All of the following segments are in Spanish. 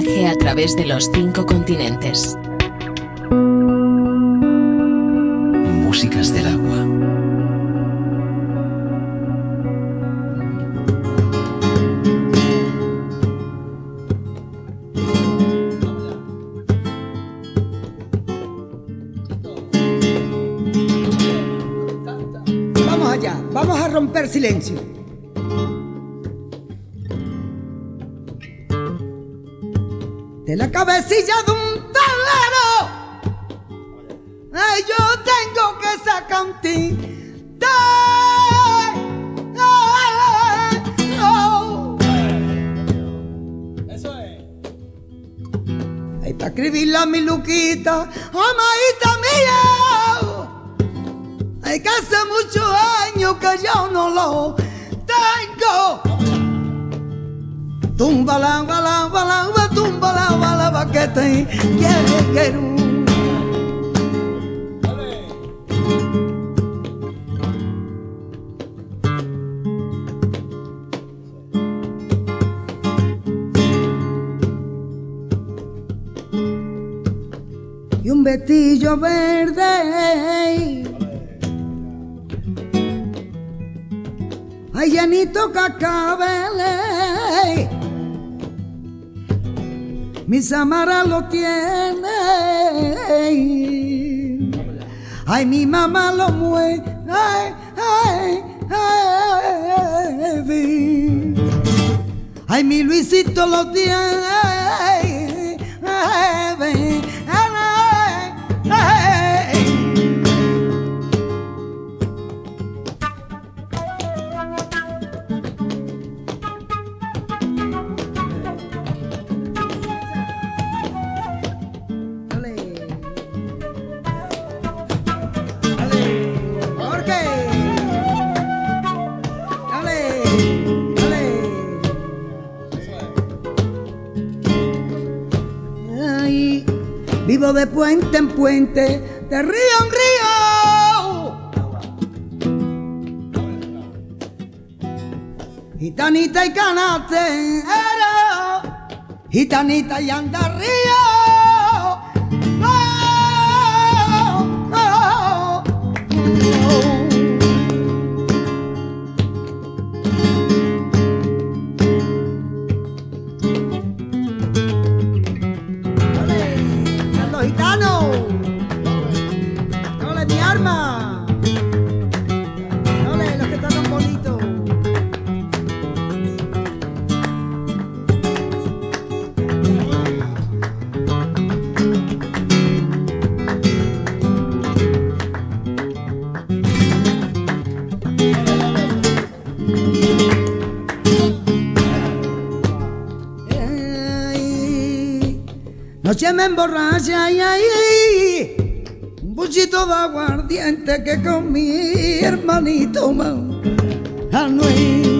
viaje a través de los cinco continentes. Músicas del agua. Vamos allá, vamos a romper silencio. Cabecilla de un tablero, ay, yo tengo que sacar un. Ay, para escribirla a mi Luquita, amadita mía. Ay, que hace muchos años que yo no lo tengo. Tumba la bala, bala, ba, tumba la bala, ba, que te quiero, quiero. y un vestillo verde. Ay, llanito cacabele. Mi Samara lo tiene. Ay, mi mamá lo mueve. Ay, ay, ay. Ay, mi Luisito lo tiene. De puente en puente, de río en río. Gitanita y canate, gitanita y anda me emborracha y ahí un buchito de aguardiente que con mi hermanito Manuel. Que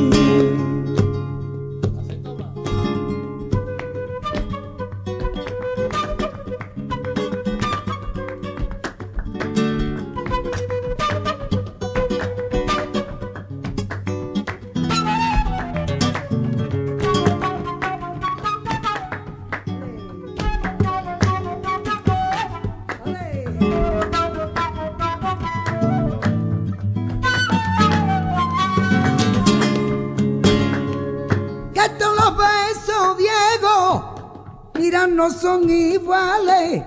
No son iguales.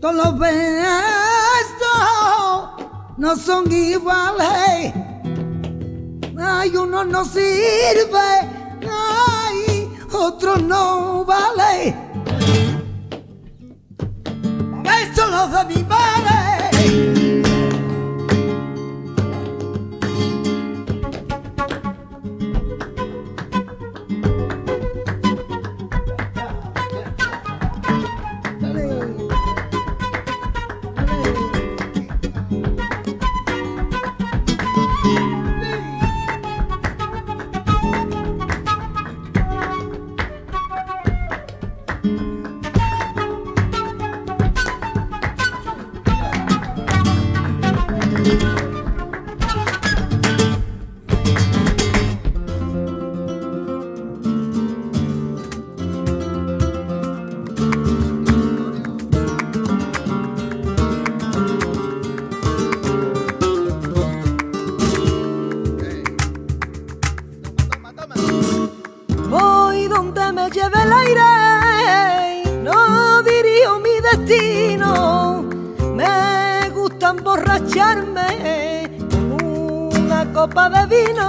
Todos los besos no son iguales. Ay, uno no sirve, ay, otro no vale. Besos los de de vino,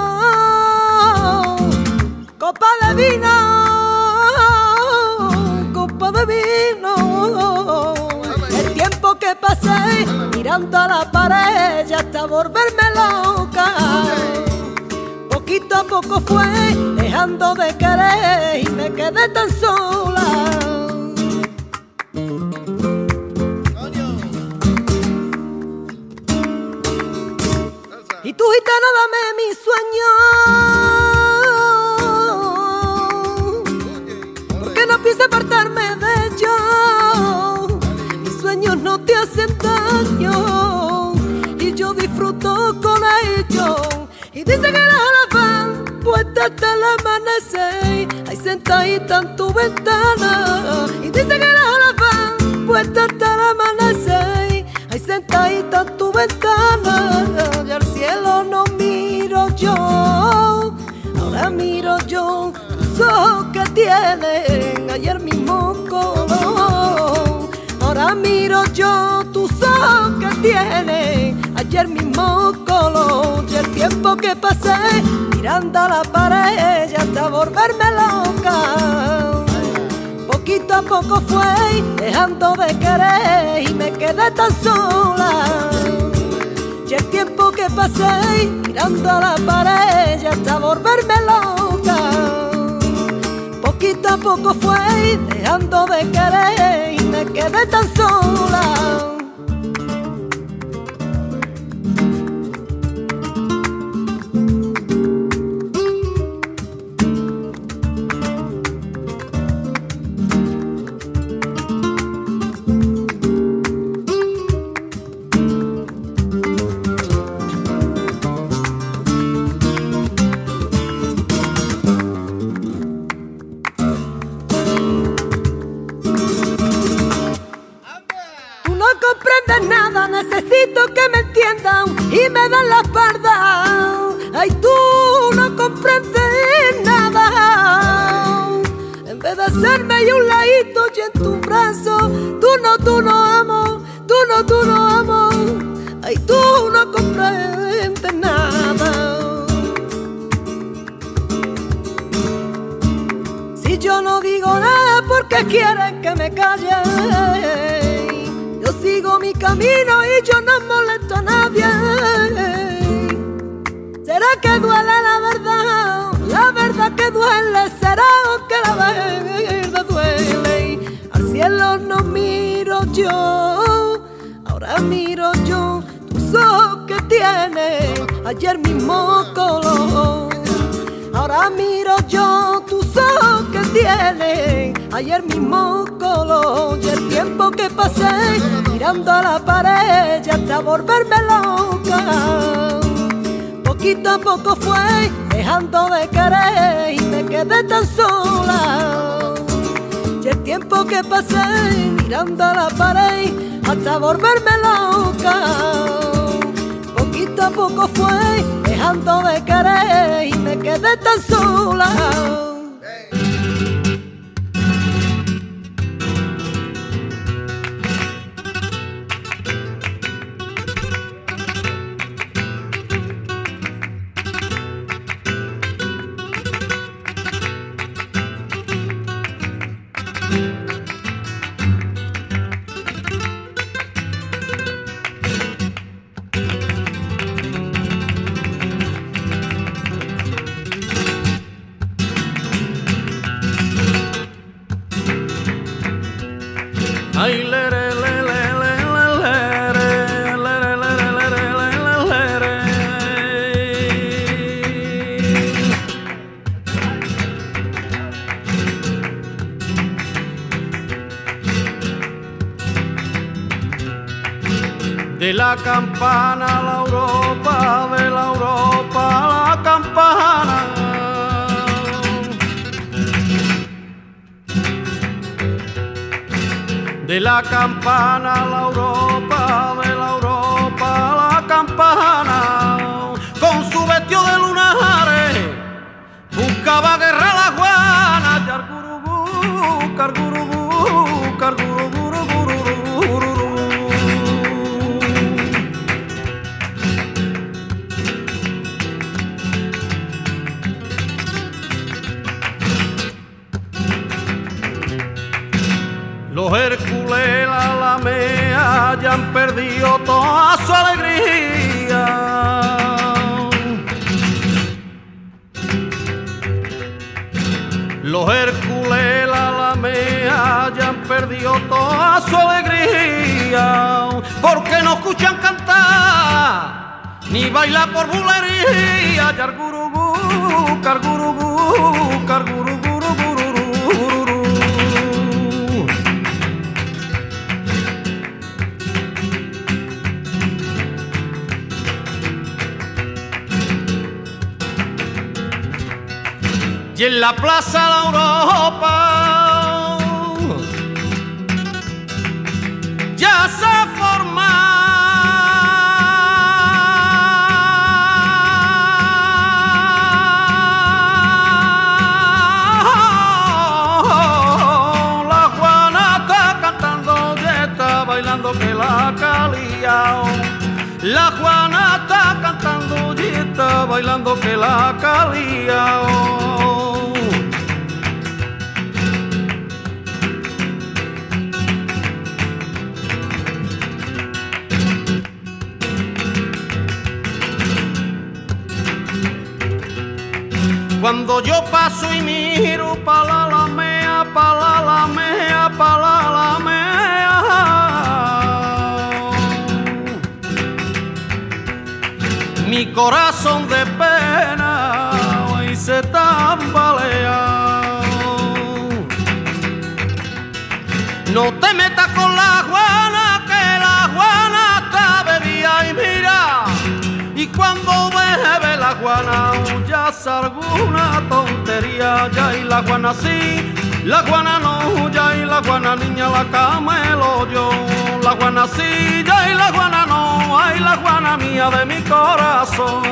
copa de vino, copa de vino. El tiempo que pasé mirando a la pared ya hasta volverme loca. Poquito a poco fue dejando de querer y me quedé tan sola. Tú gitana dame mi sueño. Porque no pienso apartarme de ellos Mis sueños no te hacen daño. Y yo disfruto con ellos Y dice que la hora van puesta hasta el amanecer. Ahí sentadita en tu ventana. Y dice que la hora van puesta hasta el amanecer sentadita en tu ventana Y al cielo no miro yo. Ahora miro yo tus ojos que tienen Ayer mismo color Ahora miro yo tus ojos que tienen Ayer mismo color Y el tiempo que pasé mirando a la pared Ya hasta volverme loca Poquito a poco fue dejando de querer y me quedé tan sola. Y el tiempo que pasé mirando a la pared ya hasta volverme loca. Poquito a poco fue dejando de querer y me quedé tan sola. Comprendes nada, necesito que me entiendan y me dan la espalda. Ay, tú no comprendes nada. En vez de hacerme y un ladito y en tu brazo, tú no, tú no amo, tú no, tú no amo. Ay, tú no comprendes nada. Si yo no digo nada porque quieren que me calle, sigo mi camino y yo no molesto a nadie. ¿Será que duele la verdad? La verdad que duele, será que la verdad duele. Al cielo no miro yo, ahora miro yo tus ojos que tiene ayer mismo color. Ahora miro yo tus ojos tienen ayer mismo color y el tiempo que pasé mirando a la pared ya hasta volverme loca. Poquito a poco fue dejando de querer y me quedé tan sola. Y el tiempo que pasé mirando a la pared hasta volverme loca poquito a poco fue dejando de querer y me quedé tan sola. Campana la Europa, de la Europa la campana. De la campana la Europa, han perdido toda su alegría. Los Hércules la lamea ya han perdido toda su alegría porque no escuchan cantar ni bailar por bulería. Yargurugú, cargurugú, cargurugú. Y en la Plaza de Europa. Ya se forma. La Juana está cantando y está bailando que la calía. La Juana está cantando y está bailando que la calía Cuando yo paso y miro pa la lamea, pa la lamea, pa la lamea. Mi corazón de pena hoy se tambalea. No te metas con la Juana, que la Juana está bebida y mira. Y cuando bebe la Juana, alguna tontería, ya y la Juana sí, la Juana no, ya y la Juana niña la cama el la Juana sí, ya y la Juana no, ay la Juana mía de mi corazón.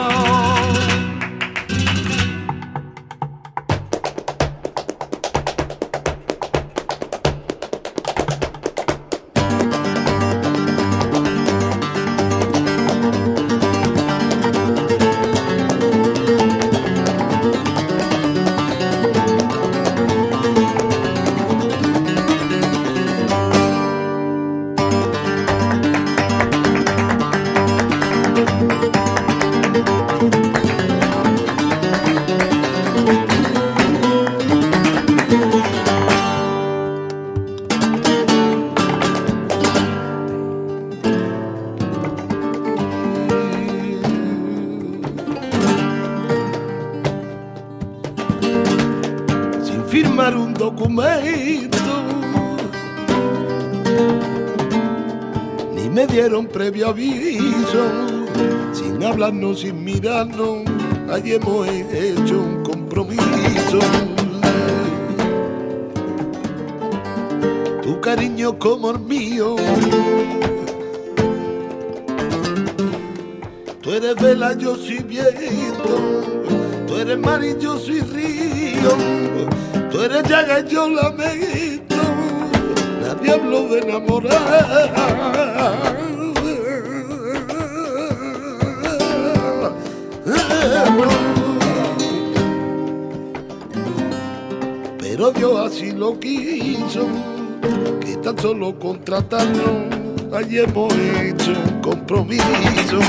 Aviso, sin hablarnos, sin mirarnos, allí hemos hecho un compromiso. Tu cariño como el mío. Tú eres vela, yo soy viento. Tú eres mar yo soy río. Tú eres llaga y yo lamento. Nadie habló de enamorar. Pero Dios así lo quiso, que tan solo contratarnos, allí hemos hecho un compromiso.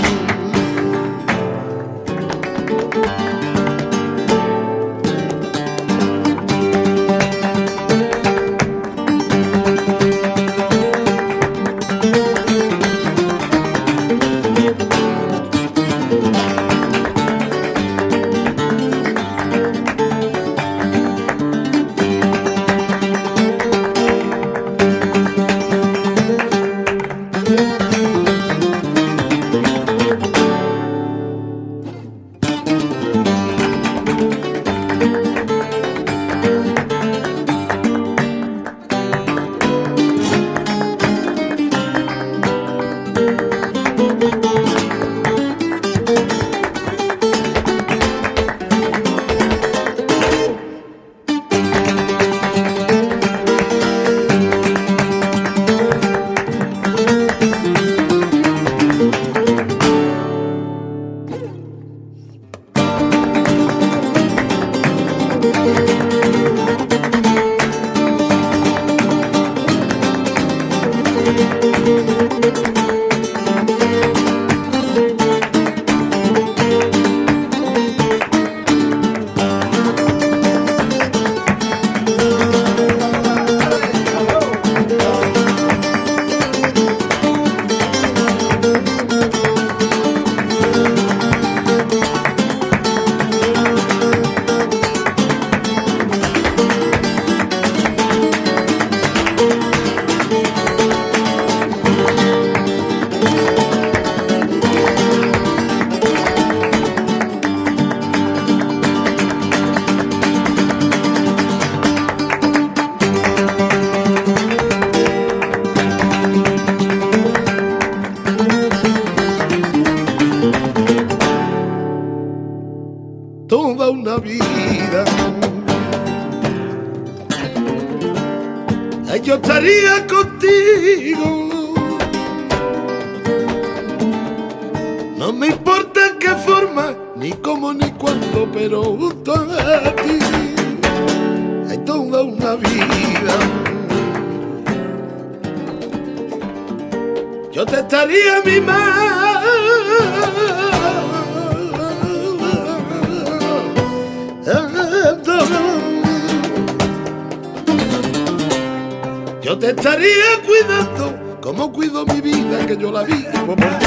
Yo te estaría cuidando como cuido mi vida que yo la vivo por ti.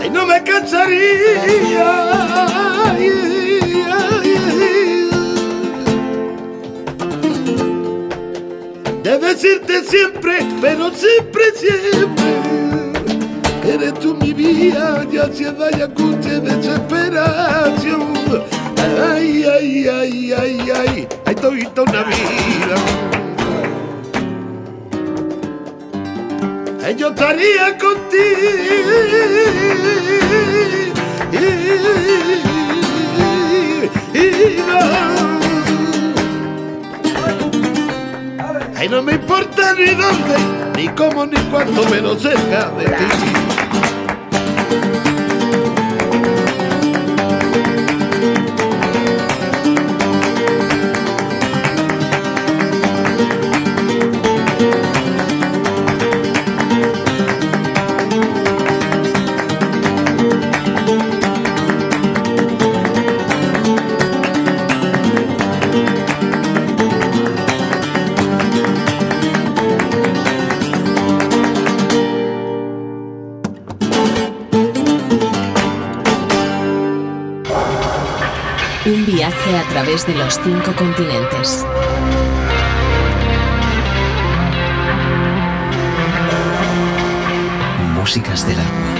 Ay, no me cansaría. de decirte siempre, pero siempre, siempre, que eres tú mi vida, ya ansiedad y angustia, desesperación ay, ay, ay, ay, ay, hay todita una vida. Ay, yo estaría contigo. Ay, no me importa ni dónde, ni cómo, ni cuánto, menos cerca de ti. Través de los cinco continentes. Músicas del agua.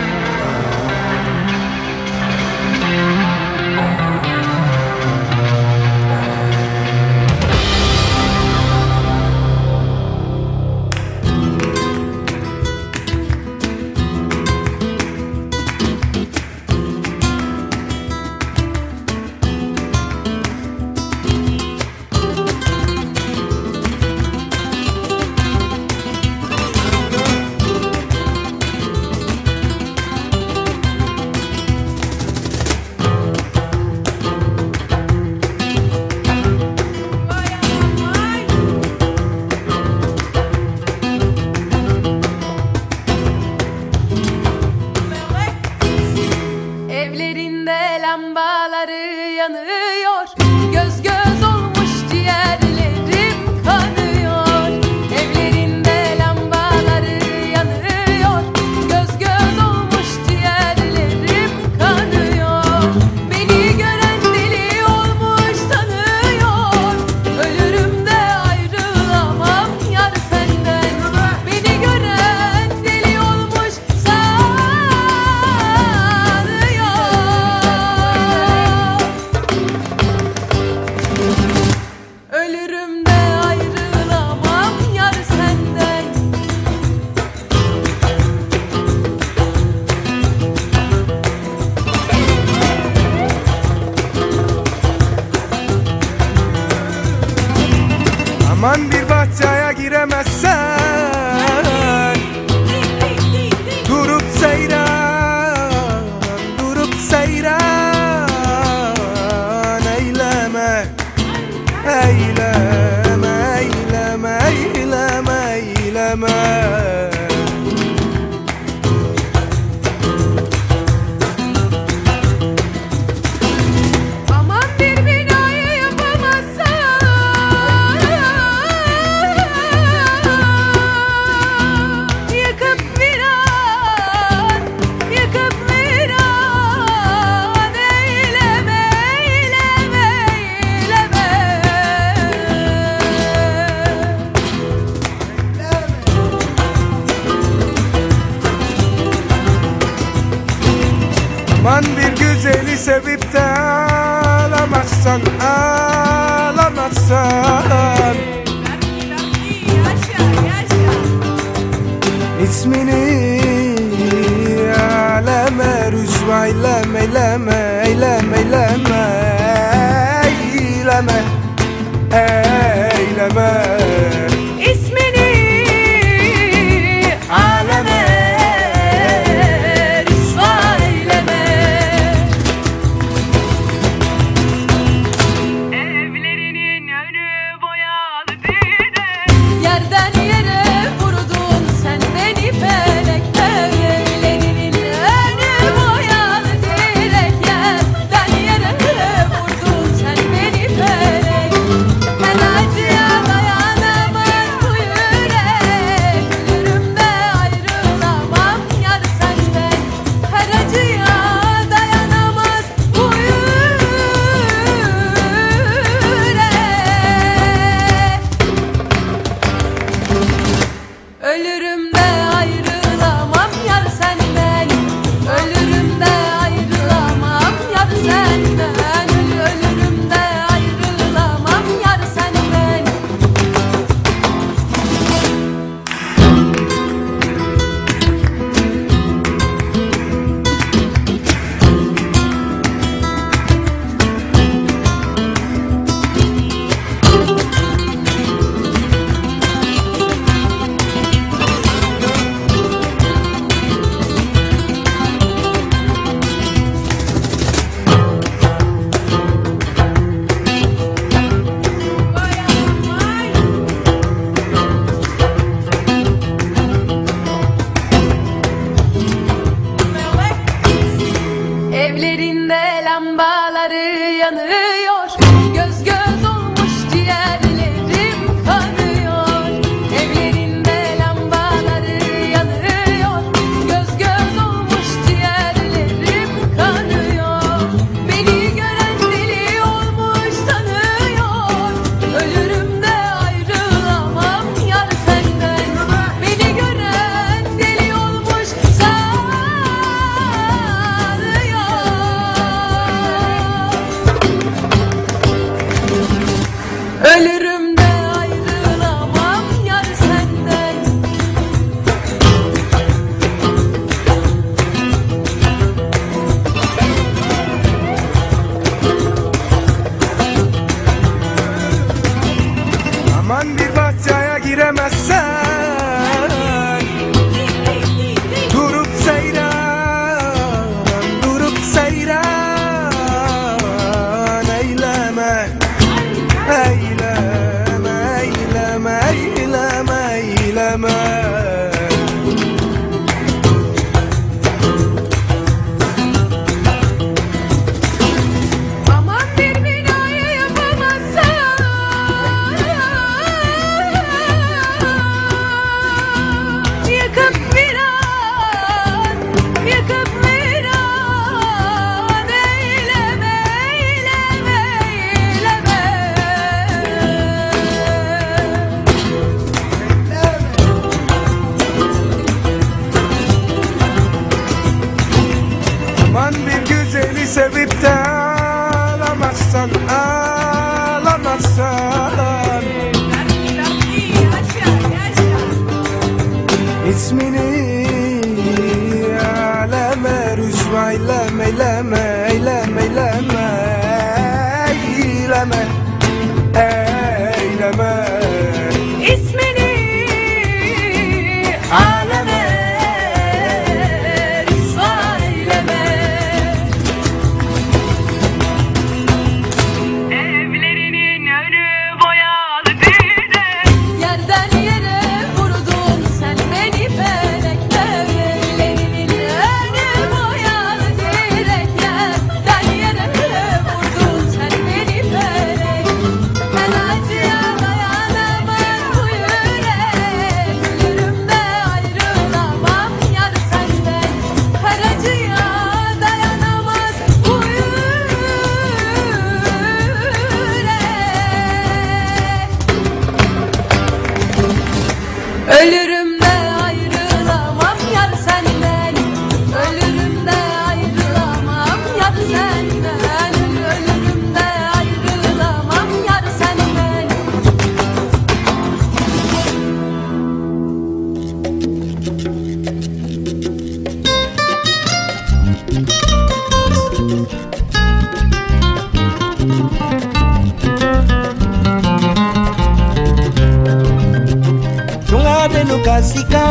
lukasika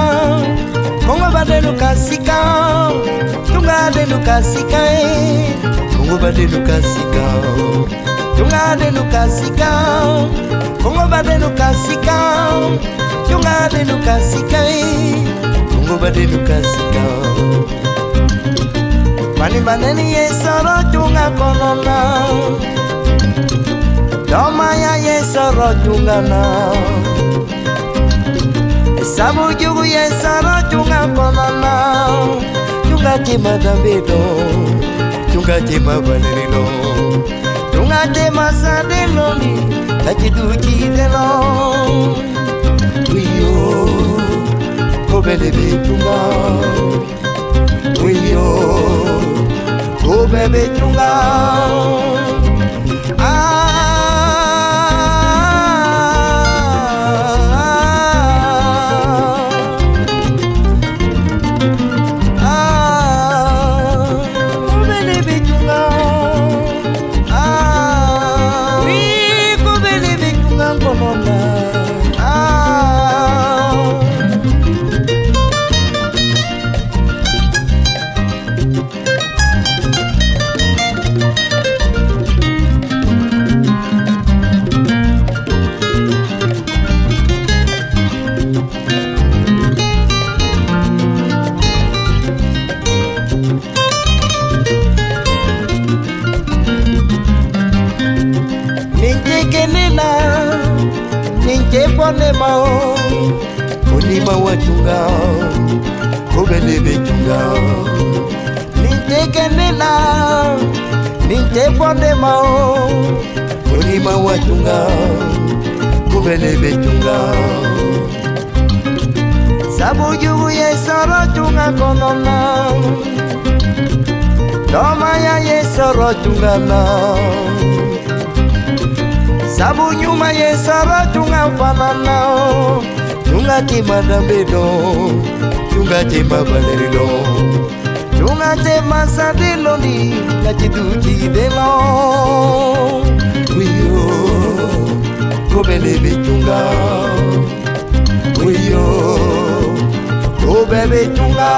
kongo bade kasika? tunga de lukasika e eh. kongo bade kasika? tunga de lukasika kongo bade kasika? tunga de lukasika e eh. kongo bade lukasika bani baneni ye soro tunga konona Toma ya ye soro tunga na sabu jugu ye sara chunga banana chunga chima dambido chunga chima valerino chunga chima sadeno ni tachidu chideno uyo kobele be chunga. Uyo kobele chunga. motema ondima watunda kobelebetunda nintekenena nintepondema ondima watunga kobelebetunga sabujugu yesorotunga konona tomaya yesoro tungana sabu nyuma yesu abatungafana nao. Tungatema dambedo tungatema balerido tungatema sandelondi na citukidelo wiyo kobelebetunga wiyo kobelebetunga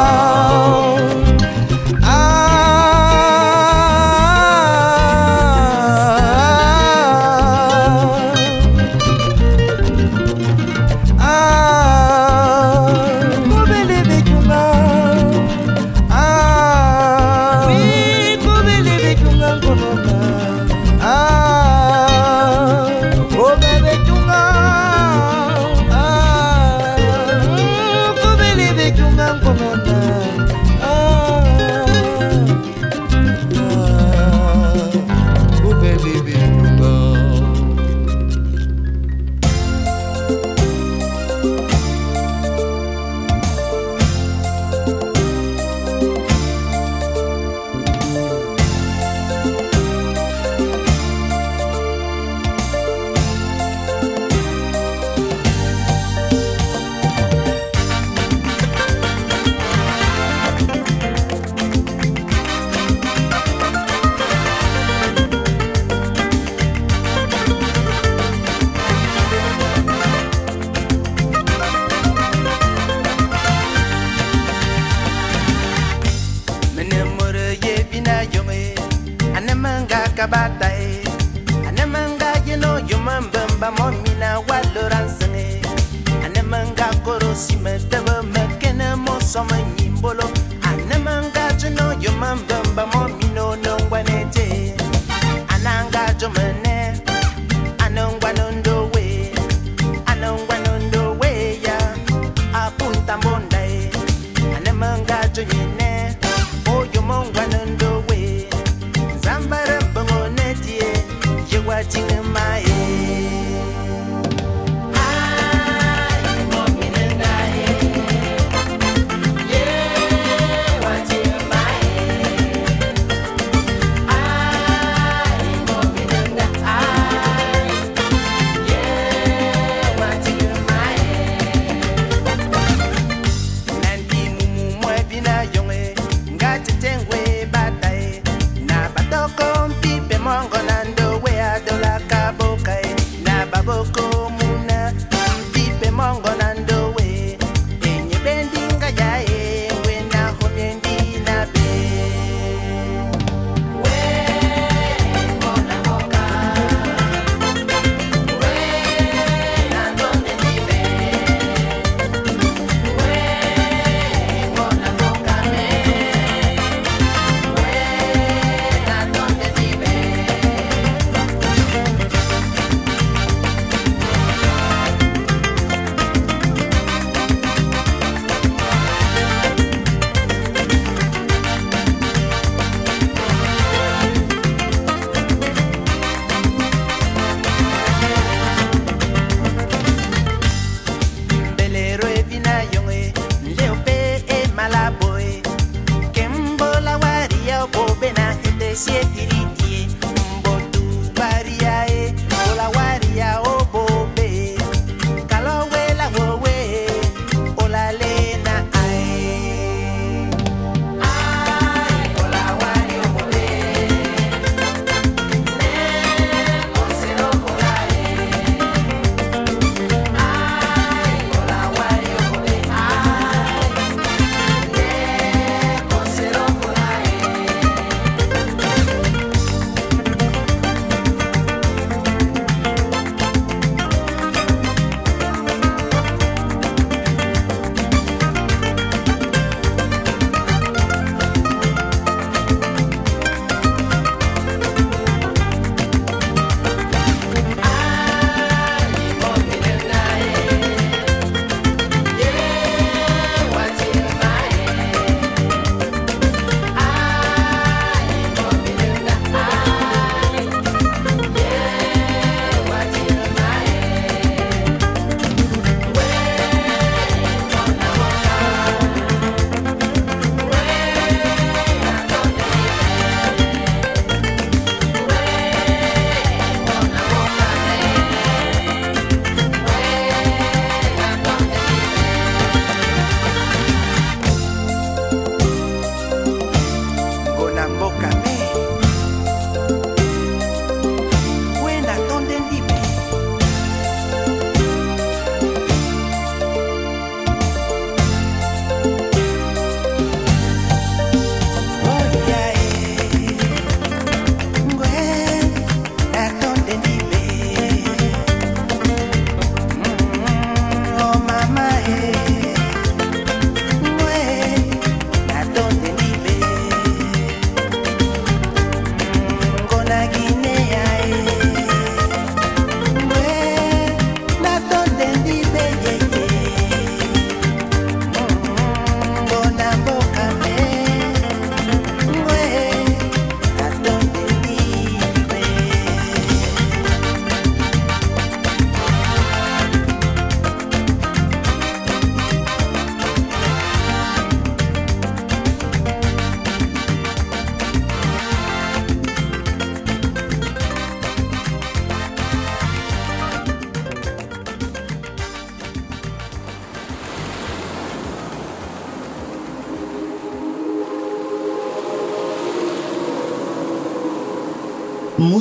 about that.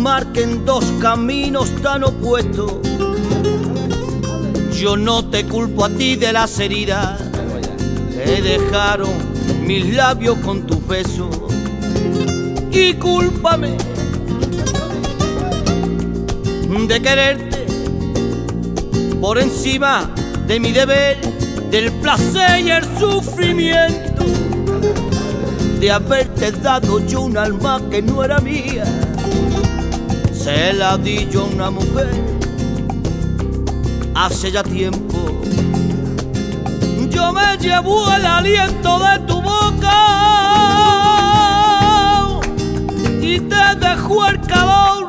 Marquen dos caminos tan opuestos. Yo no te culpo a ti de las heridas que dejaron mis labios con tus besos. Y cúlpame de quererte por encima de mi deber, del placer y el sufrimiento, de haberte dado yo un alma que no era mía. Se la di yo a una mujer hace ya tiempo. Yo me llevo el aliento de tu boca y te dejo el calor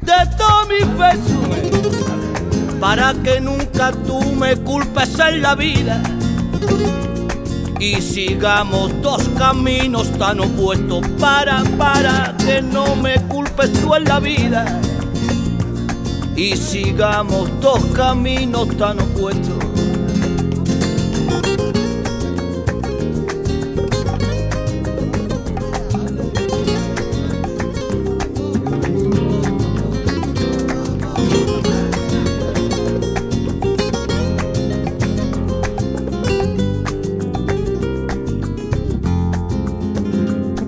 de todos mis besos para que nunca tú me culpes en la vida y sigamos dos caminos tan opuestos para para que no me culpes tú en la vida. Y sigamos dos caminos tan opuestos.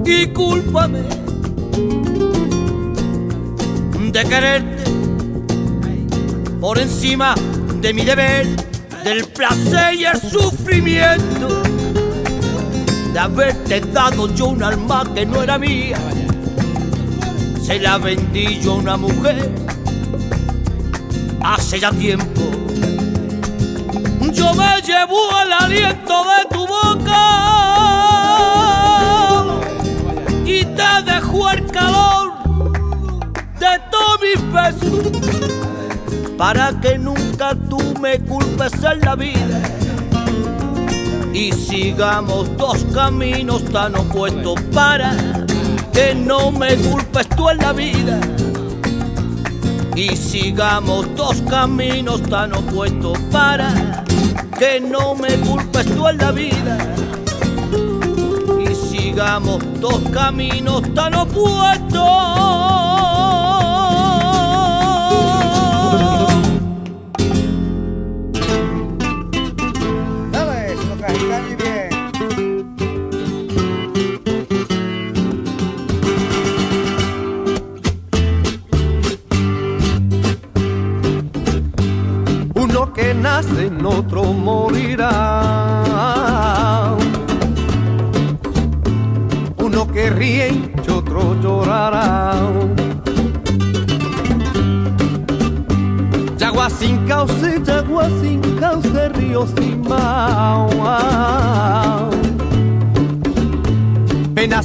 Y quererte por encima de mi deber, del placer y el sufrimiento de haberte dado yo un alma que no era mía. Se la vendí yo a una mujer hace ya tiempo. Yo me llevo el aliento de tu boca y te dejo el calor de todos para que nunca tú me culpes en la vida. Y sigamos dos caminos tan opuestos para que no me culpes tú en la vida. Y sigamos dos caminos tan opuestos para que no me culpes tú en la vida. Y sigamos dos caminos tan opuestos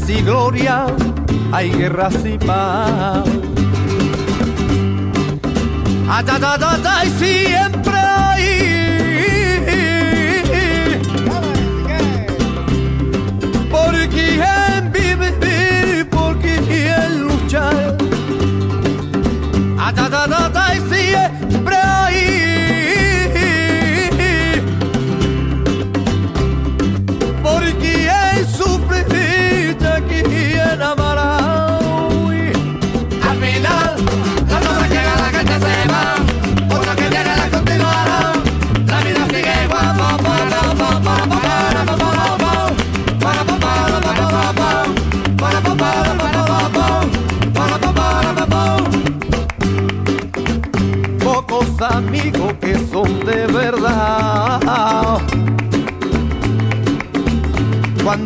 Penas y gloria, hay guerras y paz. Ay, ay, ay, siempre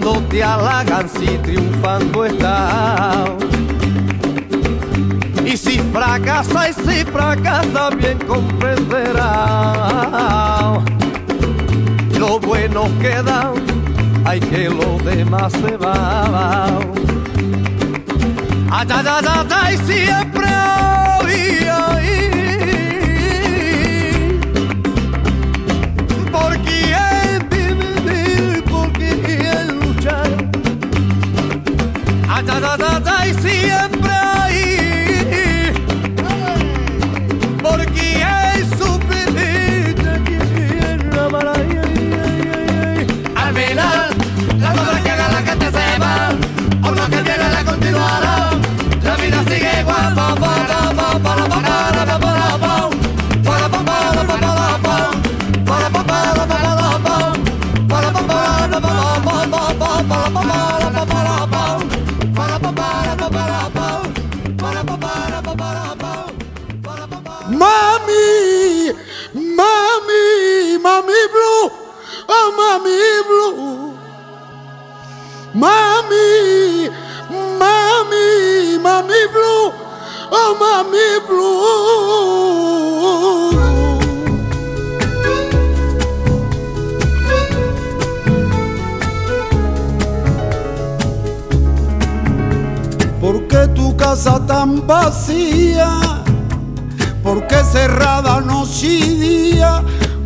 Cuando te halagan si triunfando está. Y si fracasa y si fracasa bien comprenderá. Lo bueno queda, hay que lo demás se va. Ay, ay, ay, ay, siempre había casa tan vacía? ¿Por qué cerrada noche y día?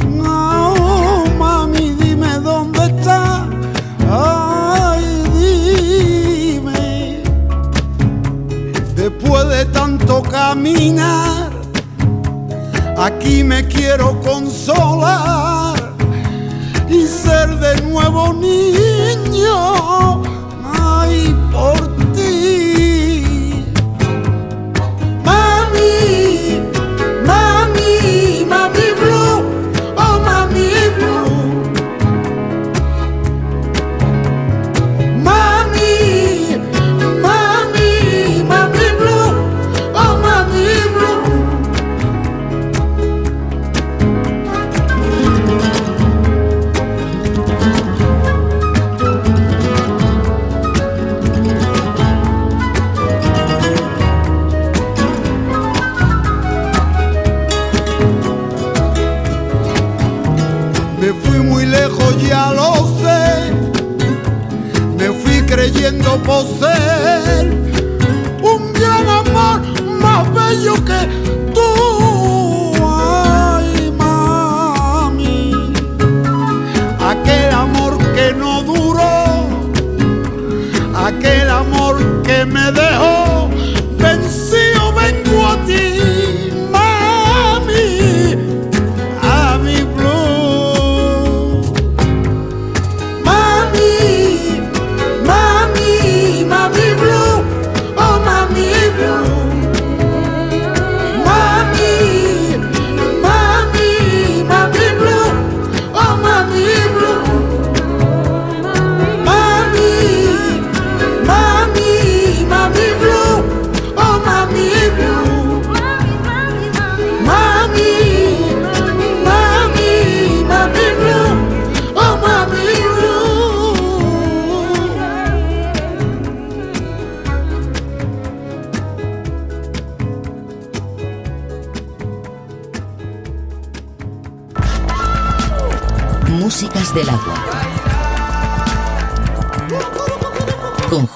No, mami, dime dónde está. Ay, dime. Después de tanto caminar, aquí me quiero consolar y ser de nuevo niño. Ay, por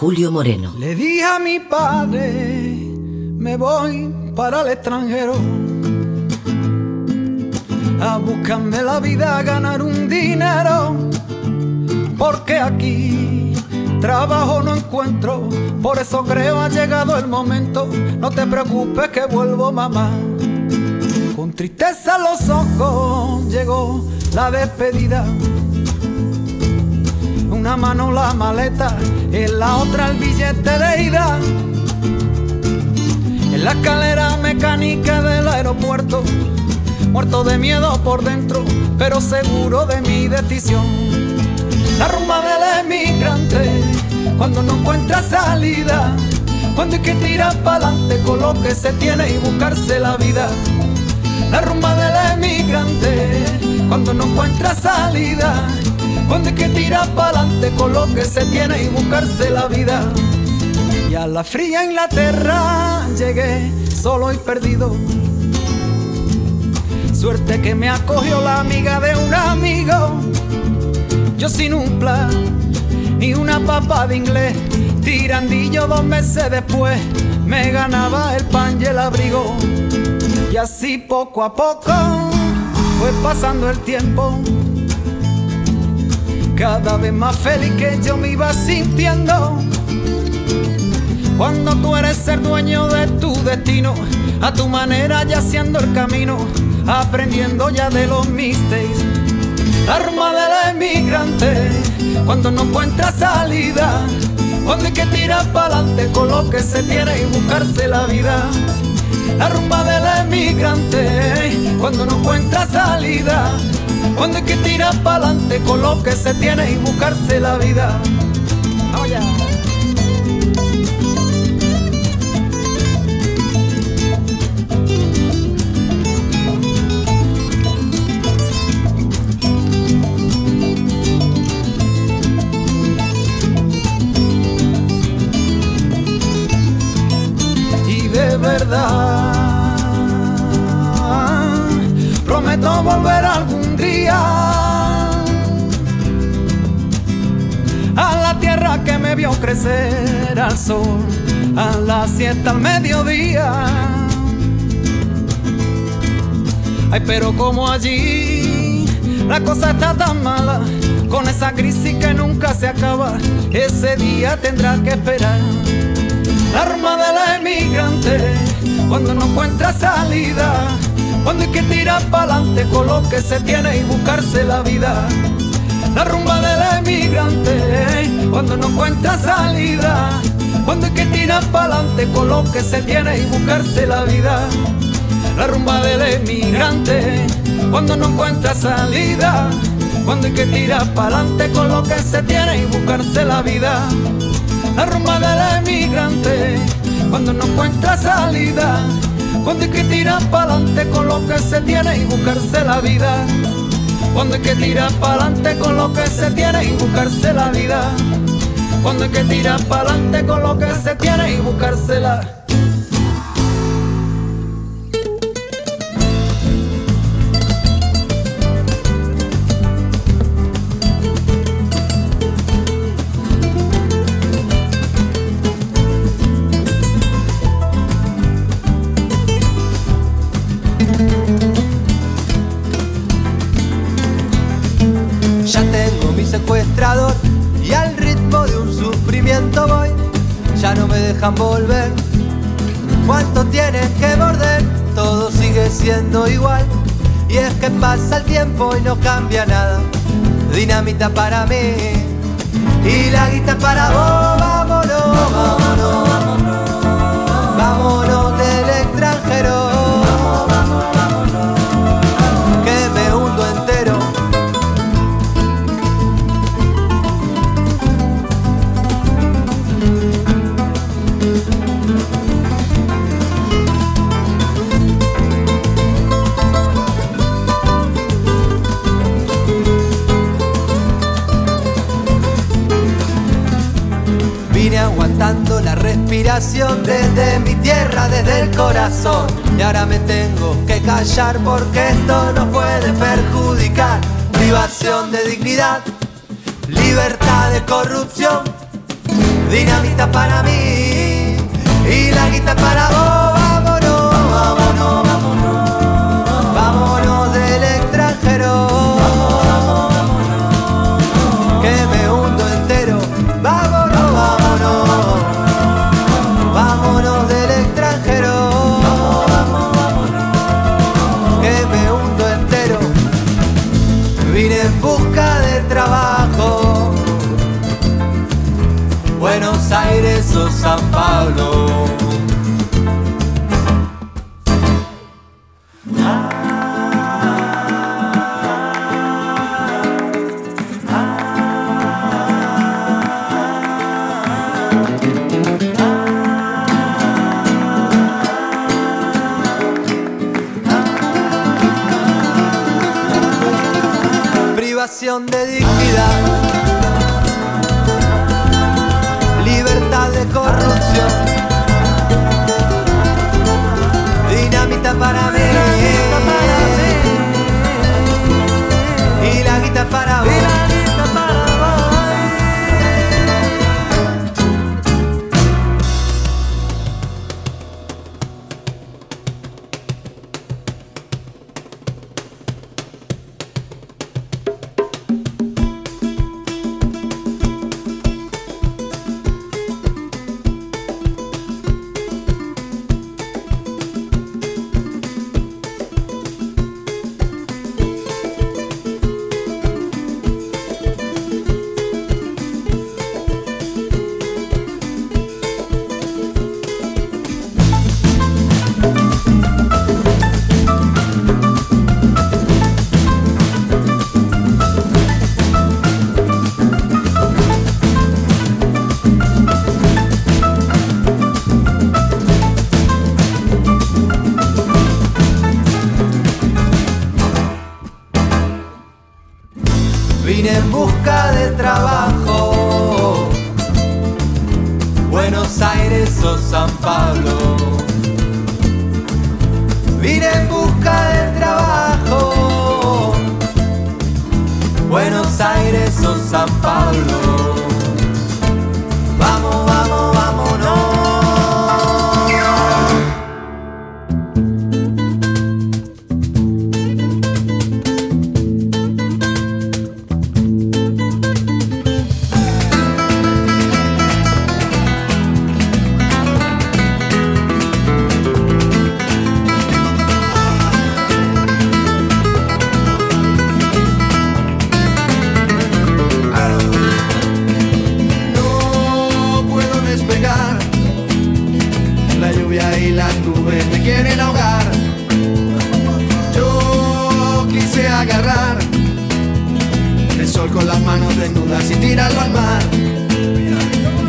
Julio Moreno. Le dije a mi padre, me voy para el extranjero. A buscarme la vida, a ganar un dinero. Porque aquí trabajo no encuentro. Por eso creo ha llegado el momento. No te preocupes que vuelvo, mamá. Con tristeza en los ojos llegó la despedida. Una mano la maleta, en la otra el billete de ida. En la escalera mecánica del aeropuerto, muerto de miedo por dentro, pero seguro de mi decisión. La rumba del emigrante, cuando no encuentra salida, cuando hay que tirar para adelante con lo que se tiene y buscarse la vida. La rumba del emigrante, cuando no encuentra salida, hay que tirar para adelante con lo que se tiene y buscarse la vida. Y a la fría Inglaterra llegué solo y perdido. Suerte que me acogió la amiga de un amigo. Yo sin un plan, ni una papa de inglés. Tirandillo dos meses después, me ganaba el pan y el abrigo. Y así poco a poco fue pasando el tiempo. Cada vez más feliz que yo me iba sintiendo. Cuando tú eres ser dueño de tu destino, a tu manera ya haciendo el camino, aprendiendo ya de los mistakes. La rumba del emigrante, cuando no encuentra salida, cuando hay que tirar para adelante con lo que se tiene y buscarse la vida. La rumba del emigrante, cuando no encuentra salida, cuando hay que tirar para adelante con lo que se tiene y buscarse la vida. A la siesta al mediodía. Ay, pero como allí la cosa está tan mala, con esa crisis que nunca se acaba, ese día tendrá que esperar. La arma del emigrante, cuando no encuentra salida, cuando hay que tirar para adelante con lo que se tiene y buscarse la vida. La rumba del emigrante, cuando no encuentra salida, cuando hay que tirar para adelante con lo que se tiene y buscarse la vida. La rumba del emigrante, cuando no encuentra salida, cuando hay que tirar para adelante con lo que se tiene y buscarse la vida. La rumba del emigrante, cuando no encuentra salida, cuando hay que tirar para adelante con lo que se tiene y buscarse la vida. Cuando hay que tirar para adelante con lo que se tiene y buscarse la vida. Cuando hay que tirar para adelante con lo que se tiene y buscarse No me dejan volver. ¿Cuánto tienes que morder? Todo sigue siendo igual. Y es que pasa el tiempo y no cambia nada. Dinamita para mí y la guita para vos. Vámonos, vámonos, la respiración desde mi tierra, desde el corazón. Y ahora me tengo que callar porque esto no puede perjudicar privación de dignidad, libertad de corrupción, dinamita para mí y la guita para vos. Aires o Vine en busca de trabajo. Buenos Aires o San Pablo. Vine en busca de trabajo. Buenos Aires o San Pablo.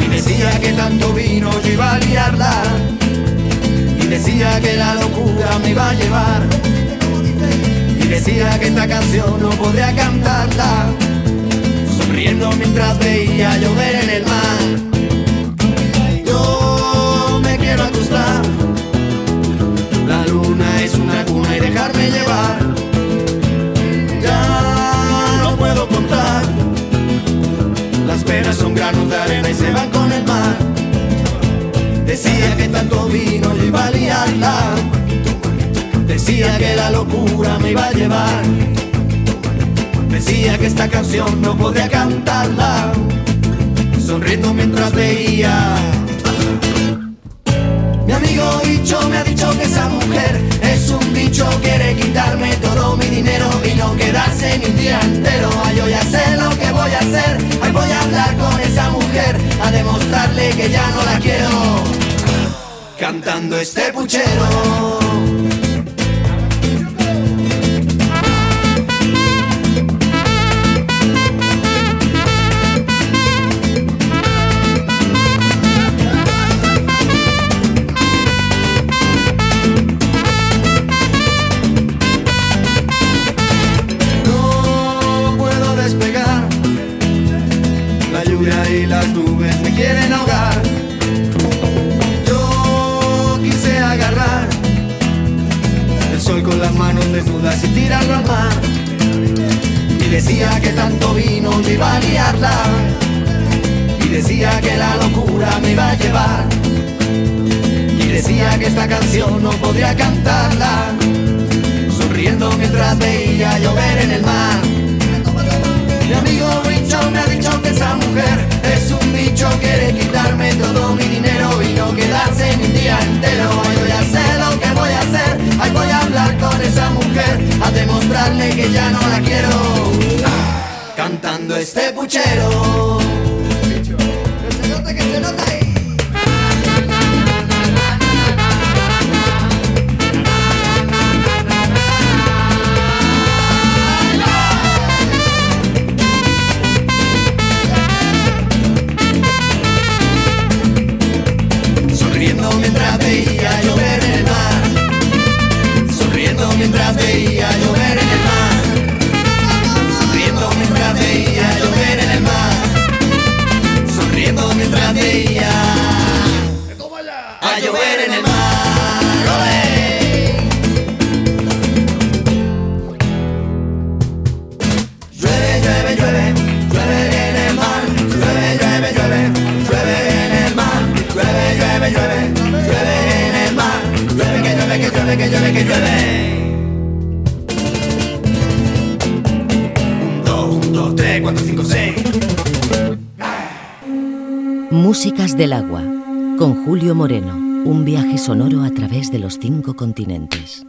Y decía que tanto vino yo iba a liarla. Y decía que la locura me iba a llevar. Y decía que esta canción no podría cantarla sonriendo mientras veía llover en el mar. Yo me quiero acostar, la luna es una cuna y dejarme llevar. Granos de arena y se el mar. Decía que tanto vino yo iba a liarla, decía que la locura me iba a llevar. Decía que esta canción no podría cantarla, sonriendo mientras veía. Mi amigo Bicho me ha dicho que esa mujer es un bicho, quiere quitarme todo mi dinero y no quedarse ni un día entero. Ay, yo ya sé lo que voy a hacer, ay, voy a hablar con esa a demostrarle que ya no la quiero. Cantando este puchero. desnudas y tirarlo al mar. Y decía que tanto vino yo iba a liarla. Y decía que la locura me iba a llevar. Y decía que esta canción no podría cantarla. Sonriendo mientras veía llover en el mar. Mi amigo Richard me ha dicho que esa mujer es un bicho, quiere quitarme todo mi dinero y no quedarse ni un día entero. Yo ya sé Ahí voy a hablar con esa mujer, a demostrarle que ya no la quiero. Cantando este puchero. sonoro a través de los cinco continentes.